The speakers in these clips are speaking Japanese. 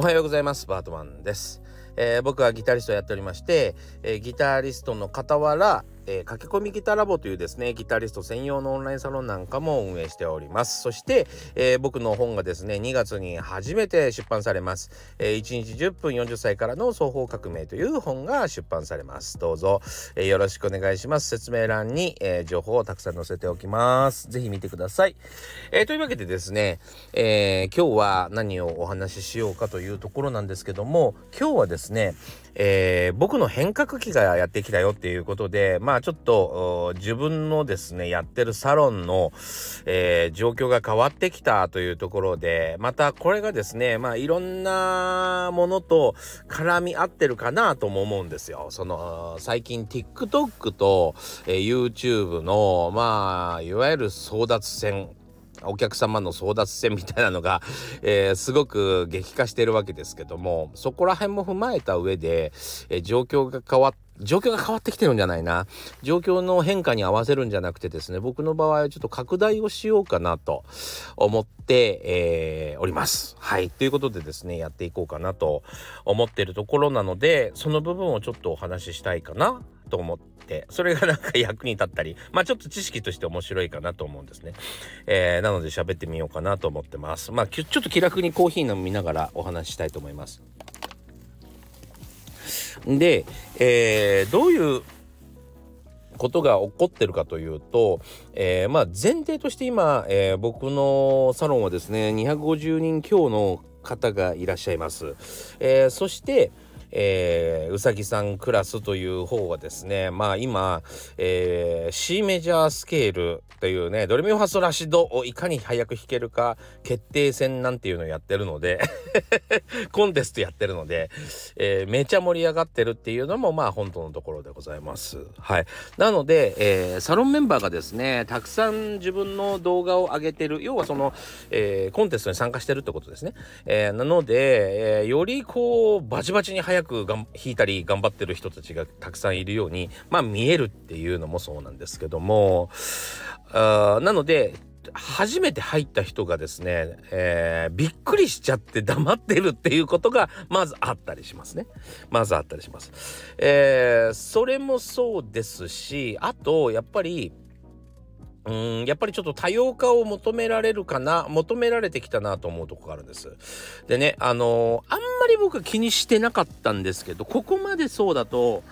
おはようございます。バートマンです、えー、僕はギタリストをやっておりまして、えー、ギタリストの傍らえー、駆け込みギターラボというですねギタリスト専用のオンラインサロンなんかも運営しております。そして、えー、僕の本がですね2月に初めて出版されます、えー、1日10分40歳からの双方革命という本が出版されます。どうぞ、えよろしくお願いします。説明欄に、え情報をたくさん載せておきます。ぜひ見てください、えというわけでですね、え今日は何をお話ししようかというところなんですけども今日はですねえー、僕の変革期がやってきたよっていうことで、まあちょっと自分のですね、やってるサロンの、えー、状況が変わってきたというところで、またこれがですね、まあいろんなものと絡み合ってるかなとも思うんですよ。その、最近 TikTok と、えー、YouTube の、まあ、いわゆる争奪戦お客様の争奪戦みたいなのが、えー、すごく激化してるわけですけどもそこら辺も踏まえた上で、えー、状況が変わって状況が変わってきてるんじゃないな。状況の変化に合わせるんじゃなくてですね、僕の場合はちょっと拡大をしようかなと思って、えー、おります。はい。ということでですね、やっていこうかなと思ってるところなので、その部分をちょっとお話ししたいかなと思ってそれがなんか役に立ったりまあちょっと知識として面白いかなと思うんですね、えー、なので喋ってみようかなと思ってますまあちょっと気楽にコーヒー飲みながらお話ししたいと思いますで、えー、どういうことが起こってるかというと、えー、まあ前提として今、えー、僕のサロンはですね250人強の方がいらっしゃいます。えー、そして、えー、うさぎさんクラスという方はですねまあ今、えー、C メジャースケールというねドレミファソラシドをいかに早く弾けるか決定戦なんていうのをやってるので コンテストやってるので、えー、めちゃ盛り上がってるっていうのもまあ本当のところでございます。はい、なので、えー、サロンメンバーがですねたくさん自分の動画を上げてる要はその、えー、コンテストに参加してるってことですね。えー、なので、えー、よりこうバチバチに早早くがん弾いたり頑張ってる人たちがたくさんいるようにまあ見えるっていうのもそうなんですけどもあなので初めて入った人がですね、えー、びっくりしちゃって黙ってるっていうことがまずあったりしますね。まずあったりします。えー、それもそうですしあとやっぱりうんやっぱりちょっと多様化を求められるかな求められてきたなと思うとこがあるんです。でねあのー、あんまり僕は気にしてなかったんですけどここまでそうだと、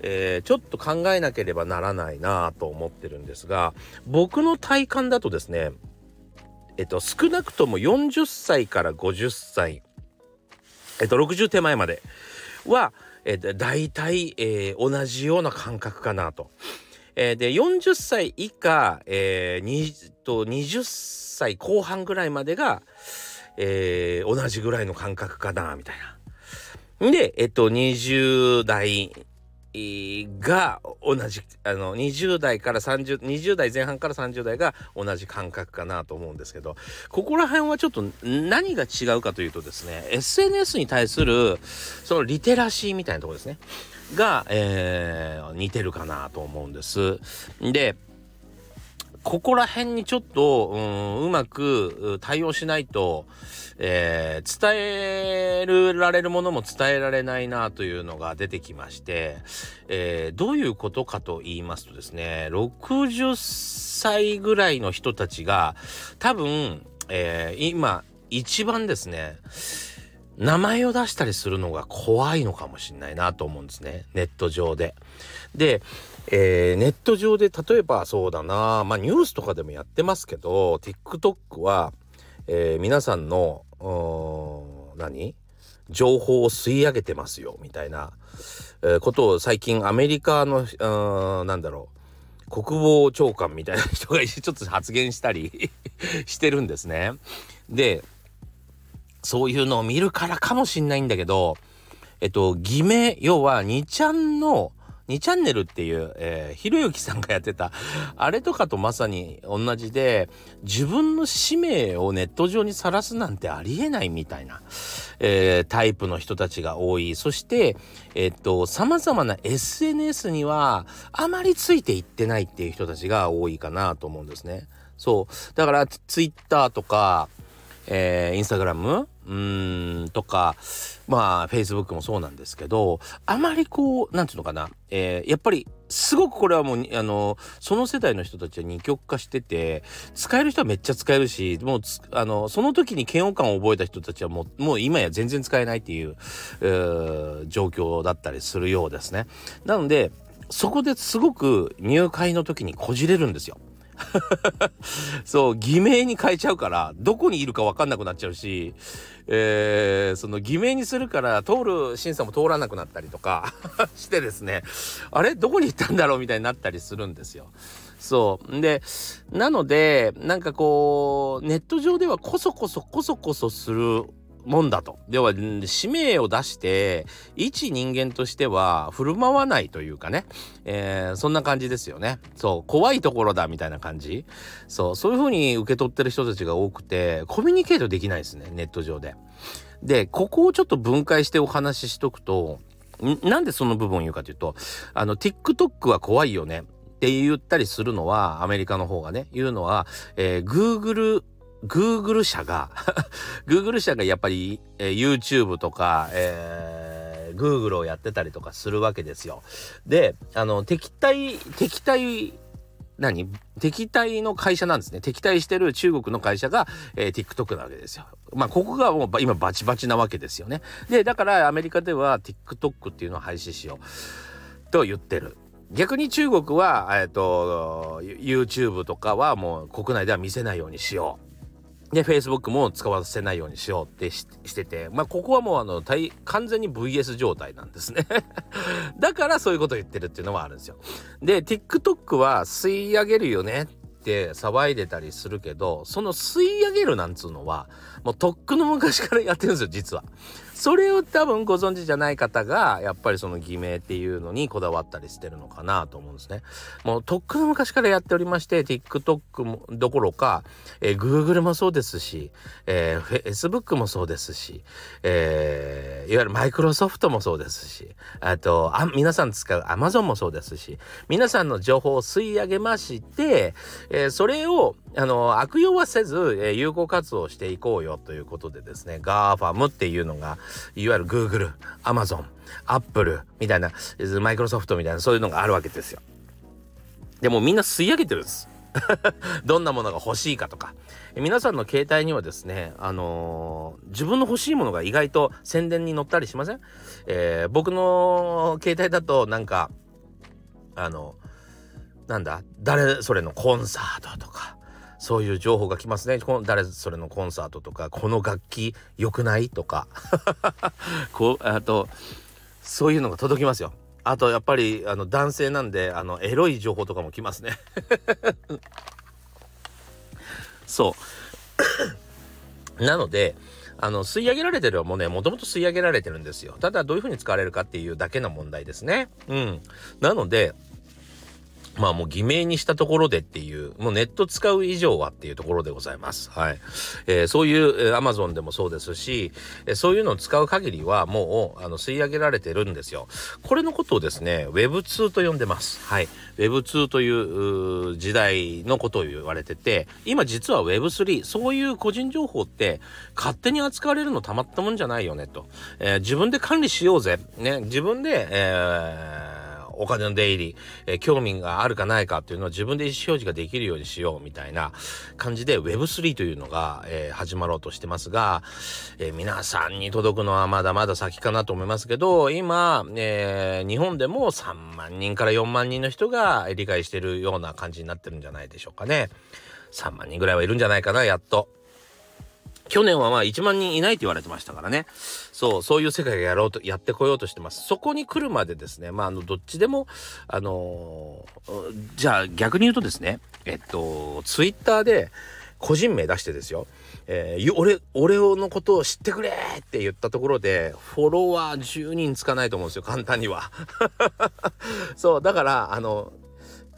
えー、ちょっと考えなければならないなと思ってるんですが僕の体感だとですねえっと少なくとも40歳から50歳えっと60手前までは、えー、大体、えー、同じような感覚かなと。えー、で40歳以下、えー、と20歳後半ぐらいまでが、えー、同じぐらいの感覚かなみたいな。でえっと20代が同じあの20代から3020代前半から30代が同じ感覚かなと思うんですけどここら辺はちょっと何が違うかというとですね SNS に対するそのリテラシーみたいなところですねが、えー、似てるかなと思うんです。でここら辺にちょっと、うん、うまく対応しないと、えー、伝えられるものも伝えられないなというのが出てきまして、えー、どういうことかと言いますとですね60歳ぐらいの人たちが多分、えー、今一番ですね名前を出したりするのが怖いのかもしれないなと思うんですねネット上で。で、えー、ネット上で例えばそうだなまあニュースとかでもやってますけど TikTok は、えー、皆さんの何？情報を吸い上げてますよみたいな、えー、ことを最近アメリカのなんだろう国防長官みたいな人がちょっと発言したり してるんですね。でそういうのを見るからかもしんないんだけど、えっと、偽名、要は2ちゃんの、2チャンネルっていう、えー、ひろゆきさんがやってた、あれとかとまさに同じで、自分の使命をネット上にさらすなんてありえないみたいな、えー、タイプの人たちが多い。そして、えっと、様々な SNS には、あまりついていってないっていう人たちが多いかなと思うんですね。そう。だから、ツイッターとか、えー、インスタグラムうんとかまあフェイスブックもそうなんですけどあまりこう何て言うのかな、えー、やっぱりすごくこれはもうあのその世代の人たちは二極化してて使える人はめっちゃ使えるしもうあのその時に嫌悪感を覚えた人たちはもうもう今や全然使えないっていう、状況だったりするようですね。なのでそこですごく入会の時にこじれるんですよ。そう偽名に変えちゃうからどこにいるか分かんなくなっちゃうし、えー、その偽名にするから通る審査も通らなくなったりとか してですねあれ？どこに行ったんだろうみたいになったりするんですよ。そうでなのでなんかこうネット上ではこそこそこそこそするもんだと。では、使命を出して、一人間としては振る舞わないというかね、えー、そんな感じですよね。そう、怖いところだみたいな感じ。そう、そういう風に受け取ってる人たちが多くて、コミュニケートできないですね、ネット上で。で、ここをちょっと分解してお話ししとくと、なんでその部分を言うかというと、あの、TikTok は怖いよね。って言ったりするのは、アメリカの方がね、言うのは、えー、Google Google 社が Google 社がやっぱり、えー、YouTube とか、えー、Google をやってたりとかするわけですよ。で、あの、敵対、敵対、何？敵対の会社なんですね。敵対してる中国の会社が、えー、TikTok なわけですよ。まあ、ここがもう今バチバチなわけですよね。で、だからアメリカでは TikTok っていうのを廃止しようと言ってる。逆に中国は、えっ、ー、と、YouTube とかはもう国内では見せないようにしよう。で、Facebook も使わせないようにしようってしてて、まあ、ここはもうあの、完全に VS 状態なんですね だからそういうこと言ってるっていうのはあるんですよ。で、TikTok は吸い上げるよねって騒いでたりするけど、その吸い上げるなんつうのは、もうとっくの昔からやってるんですよ、実は。それを多分ご存知じゃない方がやっぱりその偽名っていうのにこだわったりしてるのかなと思うんですね。もうとっくの昔からやっておりまして TikTok もどころか、えー、Google もそうですし、えー、Facebook もそうですし、えー、いわゆるマイクロソフトもそうですしあとあ皆さん使う Amazon もそうですし皆さんの情報を吸い上げまして、えー、それをあの悪用はせず、えー、有効活動していこうよということでですね GAFAM っていうのがいわゆる Google、Amazon、Apple みたいな、マイクロソフトみたいなそういうのがあるわけですよ。でもみんな吸い上げてるんです。どんなものが欲しいかとか。皆さんの携帯にはですね、あのー、自分の欲しいものが意外と宣伝に載ったりしません？えー、僕の携帯だとなんか、あの、なんだ？誰それのコンサートとか、そういう情報が来ますね。この誰それのコンサートとか、この楽器良くない？とか、こう、あと、そういうのが届きますよ。あと、やっぱり、あの、男性なんで、あの、エロい情報とかも来ますね。そう。なので、あの、吸い上げられてるはもうね、もともと吸い上げられてるんですよ。ただ、どういうふうに使われるかっていうだけの問題ですね。うん。なので、まあもう偽名にしたところでっていう、もうネット使う以上はっていうところでございます。はい。えー、そういう、えー、Amazon でもそうですし、えー、そういうのを使う限りはもう、あの、吸い上げられてるんですよ。これのことをですね、Web2 と呼んでます。はい。Web2 という時代のことを言われてて、今実は Web3、そういう個人情報って勝手に扱われるのたまったもんじゃないよねと。えー、自分で管理しようぜ。ね、自分で、えーお金の出入り、えー、興味があるかないかっていうのは自分で意思表示ができるようにしようみたいな感じで Web3 というのが、えー、始まろうとしてますが、えー、皆さんに届くのはまだまだ先かなと思いますけど、今、え日本でも3万人から4万人の人が理解してるような感じになってるんじゃないでしょうかね。3万人ぐらいはいるんじゃないかな、やっと。去年はまあ1万人いないって言われてましたからね。そう、そういう世界がやろうと、やってこようとしてます。そこに来るまでですね、まあ、あの、どっちでも、あのー、じゃあ逆に言うとですね、えっと、ツイッターで個人名出してですよ、えー、俺、俺のことを知ってくれって言ったところで、フォロワー10人つかないと思うんですよ、簡単には。そう、だから、あの、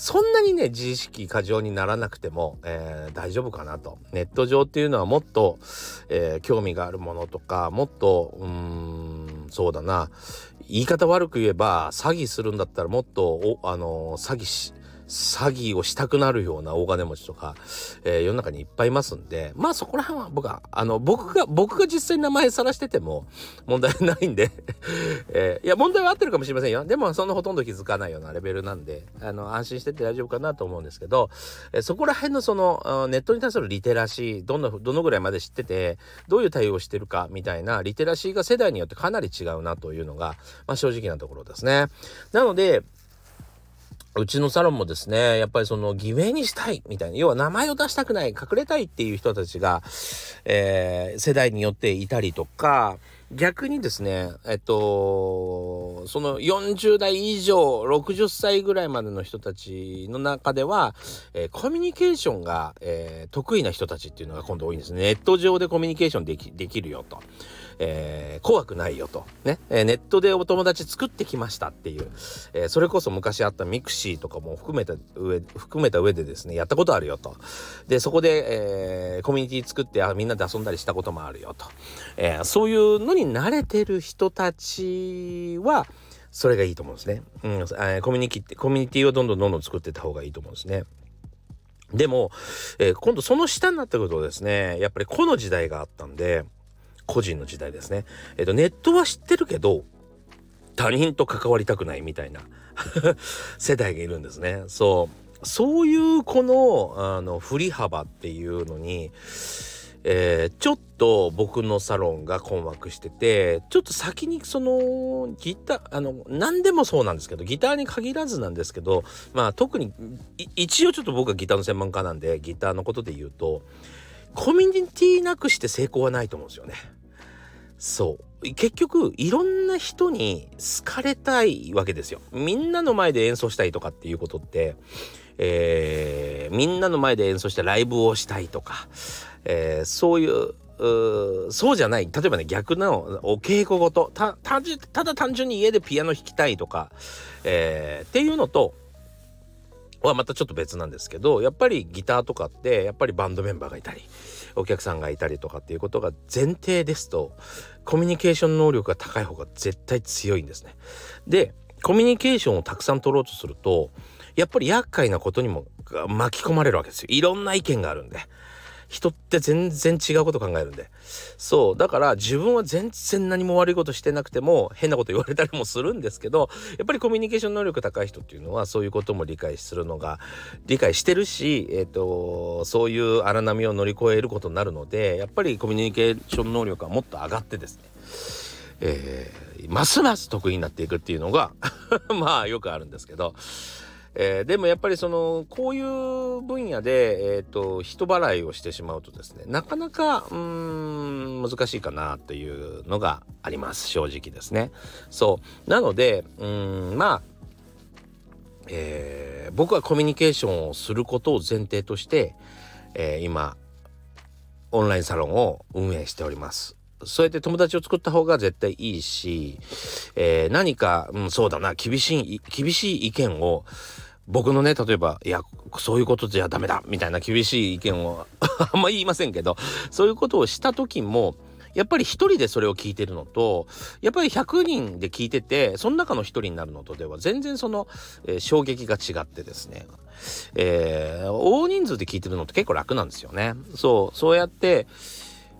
そんなにね、自意識過剰にならなくても、えー、大丈夫かなと。ネット上っていうのはもっと、えー、興味があるものとか、もっと、うーん、そうだな。言い方悪く言えば、詐欺するんだったらもっと、お、あのー、詐欺し、詐欺をしたくなるような大金持ちとか、えー、世の中にいっぱいいますんで、まあそこら辺は僕は、あの、僕が、僕が実際に名前さらしてても問題ないんで えー、いや、問題は合ってるかもしれませんよ。でも、そんなほとんど気づかないようなレベルなんで、あの、安心してて大丈夫かなと思うんですけど、えー、そこら辺のその、ネットに対するリテラシー、どんな、どのぐらいまで知ってて、どういう対応してるかみたいなリテラシーが世代によってかなり違うなというのが、まあ正直なところですね。なので、うちのサロンもですね、やっぱりその偽名にしたいみたいな、要は名前を出したくない、隠れたいっていう人たちが、えー、世代によっていたりとか、逆にですね、えっと、その40代以上、60歳ぐらいまでの人たちの中では、えー、コミュニケーションが、えー、得意な人たちっていうのが今度多いんですね。ネット上でコミュニケーションできできるよと。えー、怖くないよと。ね、えー、ネットでお友達作ってきましたっていう、えー、それこそ昔あった mixi とかも含めた上、含めた上でですね、やったことあるよと。で、そこで、えー、コミュニティ作ってあみんなで遊んだりしたこともあるよと。えー、そういうのに慣れてる人たちは、それがいいと思うんですね。うん、え、コミュニティ、コミュニティをどんどんどんどん作ってった方がいいと思うんですね。でも、えー、今度その下になってくるとですね、やっぱりこの時代があったんで、個人の時代ですね。えっ、と、ネットは知ってるけど、他人と関わりたくないみたいな 世代がいるんですね。そう。そういうこの、あの、振り幅っていうのに、えー、ちょっと僕のサロンが困惑してて、ちょっと先にそのギター、あの、何でもそうなんですけど、ギターに限らずなんですけど、まあ特に、一応ちょっと僕はギターの専門家なんで、ギターのことで言うと、コミュニティなくして成功はないと思うんですよね。そう。結局いろんな人に好かれたいわけですよ。みんなの前で演奏したいとかっていうことって、えー、みんなの前で演奏してライブをしたいとか、えー、そういううそうじゃない。例えばね逆のお稽古ごとたただ単純に家でピアノ弾きたいとか、えー、っていうのとはまたちょっと別なんですけどやっぱりギターとかってやっぱりバンドメンバーがいたりお客さんがいたりとかっていうことが前提ですとコミュニケーション能力が高い方が絶対強いんですね。でコミュニケーションをたくさん取ろうとするとやっぱり厄介なことにも巻き込まれるわけですよ。いろんな意見があるんで。人って全然違うこと考えるんで。そう。だから自分は全然何も悪いことしてなくても変なこと言われたりもするんですけど、やっぱりコミュニケーション能力高い人っていうのはそういうことも理解するのが、理解してるし、え、ー、と、そういう荒波を乗り越えることになるので、やっぱりコミュニケーション能力はもっと上がってですね、えー、ますます得意になっていくっていうのが まあよくあるんですけど、えー、でもやっぱりそのこういう分野で、えーと、人払いをしてしまうとですねなかなかうん難しいかなっていうのがあります正直ですね。そうなのでうんまあ、えー、僕はコミュニケーションをすることを前提として、えー、今オンラインサロンを運営しております。そうやって友達を作った方が絶対いいし、えー、何か、うん、そうだな、厳しい、厳しい意見を、僕のね、例えば、いや、そういうことじゃダメだみたいな厳しい意見を あんま言いませんけど、そういうことをした時も、やっぱり一人でそれを聞いてるのと、やっぱり100人で聞いてて、その中の一人になるのとでは全然その、えー、衝撃が違ってですね、えー、大人数で聞いてるのって結構楽なんですよね。そう、そうやって、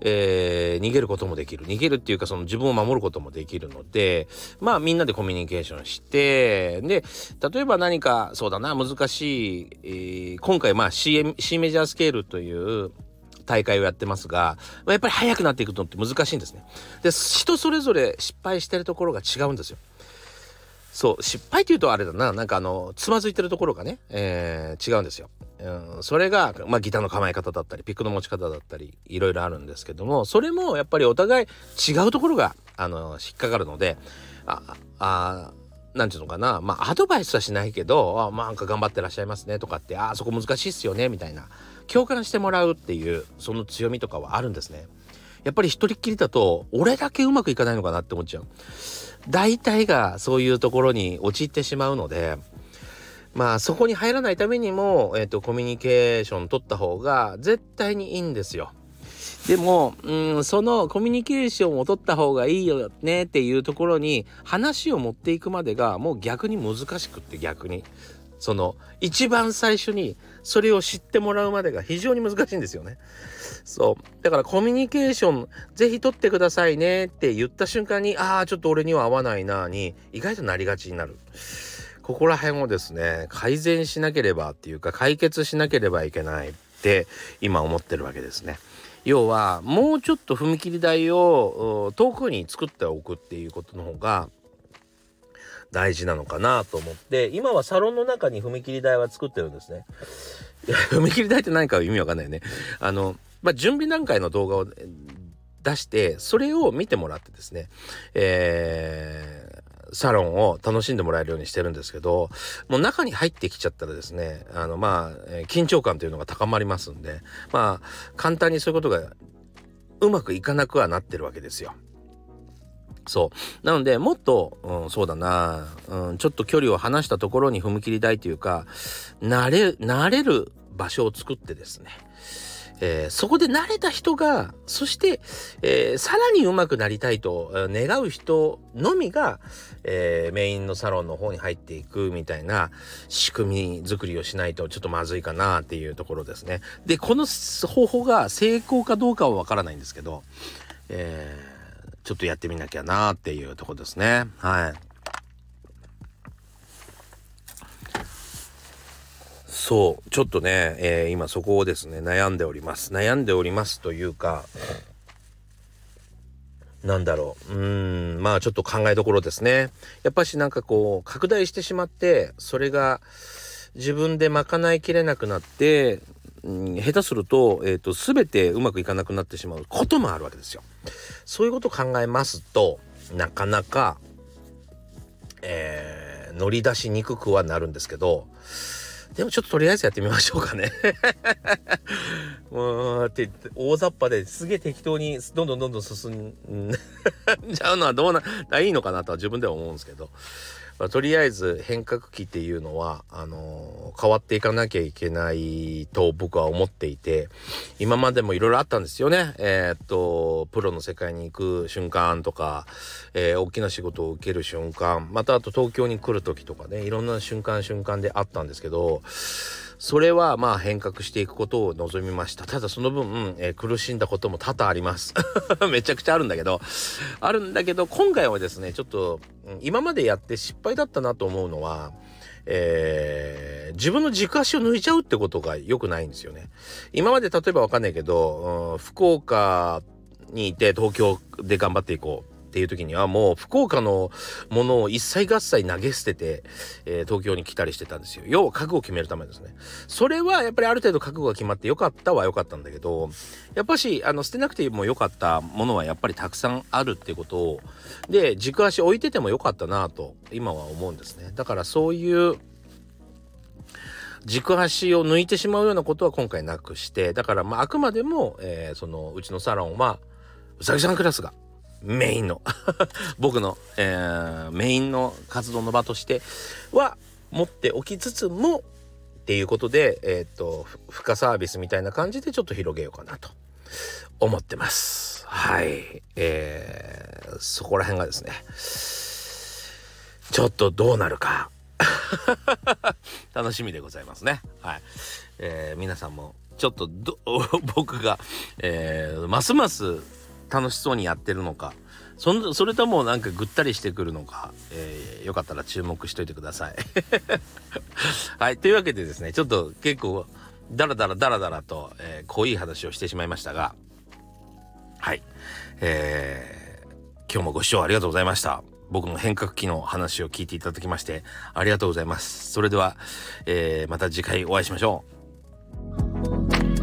えー、逃げることもできる逃げるっていうかその自分を守ることもできるのでまあみんなでコミュニケーションしてで例えば何かそうだな難しい、えー、今回まあ C, C メジャースケールという大会をやってますが、まあ、やっぱり速くなっていくのって難しいんですね。で人それぞれ失敗してるところが違うんですよ。そう失敗というとあれだななんかあのつまずいてるところがね、えー、違うんですよ。うん、それが、まあ、ギターの構え方だったりピックの持ち方だったりいろいろあるんですけどもそれもやっぱりお互い違うところがあの引っかかるのでああなんていうのかなまあアドバイスはしないけどあ、まあ、なんか頑張ってらっしゃいますねとかってあそこ難しいっすよねみたいな共感してもらうっていうその強みとかはあるんですね。やっぱり一人っきりだと俺だけうまくいかないのかなって思っちゃう。大体がそういうところに陥ってしまうのでまあそこに入らないためにも、えーと、コミュニケーション取った方が絶対にいいんですよ。でも、うん、そのコミュニケーションを取った方がいいよねっていうところに話を持っていくまでがもう逆に難しくって逆に。その一番最初にそれを知ってもらうまでが非常に難しいんですよね。そうだからコミュニケーションぜひ取ってくださいねって言った瞬間にああちょっと俺には合わないなに意外となりがちになる。ここら辺をですね改善しなければっていうか解決しなければいけないって今思ってるわけですね。要はもうちょっと踏切台を遠くに作っておくっていうことの方が大事なのかなと思って今はサロンの中に踏切台は作ってるんですね。踏切台って何か意味わかんないよね。あの、まあ、準備段階の動画を出してそれを見てもらってですね、えー、サロンを楽しんでもらえるようにしてるんですけどもう中に入ってきちゃったらですねあのまあ緊張感というのが高まりますんでまあ簡単にそういうことがうまくいかなくはなってるわけですよ。そう。なので、もっと、うん、そうだな、うん、ちょっと距離を離したところに踏み切台というか、慣れ、慣れる場所を作ってですね、えー、そこで慣れた人が、そして、えー、さらに上手くなりたいと願う人のみが、えー、メインのサロンの方に入っていくみたいな仕組み作りをしないとちょっとまずいかなっていうところですね。で、この方法が成功かどうかはわからないんですけど、えーちょっとやってみなきゃなっていうとこですね。はい。そう、ちょっとね、えー、今そこをですね、悩んでおります。悩んでおりますというか、なんだろう。うん、まあちょっと考えどころですね。やっぱしなんかこう、拡大してしまって、それが自分で賄いきれなくなって、下手すると、えっ、ー、と、全てうまくいかなくなってしまうこともあるわけですよ。そういうことを考えますと、なかなか、えー、乗り出しにくくはなるんですけど、でもちょっととりあえずやってみましょうかね。うーって大雑把ですげえ適当にどんどんどんどん進ん じゃうのはどうないいのかなとは自分では思うんですけど。まあ、とりあえず変革期っていうのはあのー、変わっていかなきゃいけないと僕は思っていて今までもいろいろあったんですよね。えー、っとプロの世界に行く瞬間とか、えー、大きな仕事を受ける瞬間またあと東京に来る時とかねいろんな瞬間瞬間であったんですけどそれはまあ変革していくことを望みました。ただその分、えー、苦しんだことも多々あります。めちゃくちゃあるんだけど、あるんだけど、今回はですね、ちょっと、今までやって失敗だったなと思うのは、えー、自分の軸足を抜いちゃうってことが良くないんですよね。今まで例えばわかんないけど、うん、福岡にいて東京で頑張っていこう。っていう時にはもう福岡のものを一切合切投げ捨てて、えー、東京に来たりしてたんですよ。要は覚悟を決めるためですね。それはやっぱりある程度覚悟が決まってよかったはよかったんだけど、やっぱし、あの、捨てなくてもよかったものはやっぱりたくさんあるってことを、で、軸足置いててもよかったなと、今は思うんですね。だからそういう、軸足を抜いてしまうようなことは今回なくして、だからまああくまでも、えー、そのうちのサロンは、うさぎさんクラスがメインの 僕の、えー、メインの活動の場としては持っておきつつもっていうことで、えっ、と、付加サービスみたいな感じでちょっと広げようかなと思ってます。はい。えー、そこら辺がですね、ちょっとどうなるか 楽しみでございますね。はい。えー、皆さんもちょっと 僕が、えー、ますます楽しそうにやってるのかそそれともなんかぐったりしてくるのか、えー、よかったら注目しといてください。はいというわけでですねちょっと結構ダラダラダラダラと、えー、濃い話をしてしまいましたがはいえー、今日もご視聴ありがとうございました。僕の変革期の話を聞いていただきましてありがとうございます。それでは、えー、また次回お会いしましょう。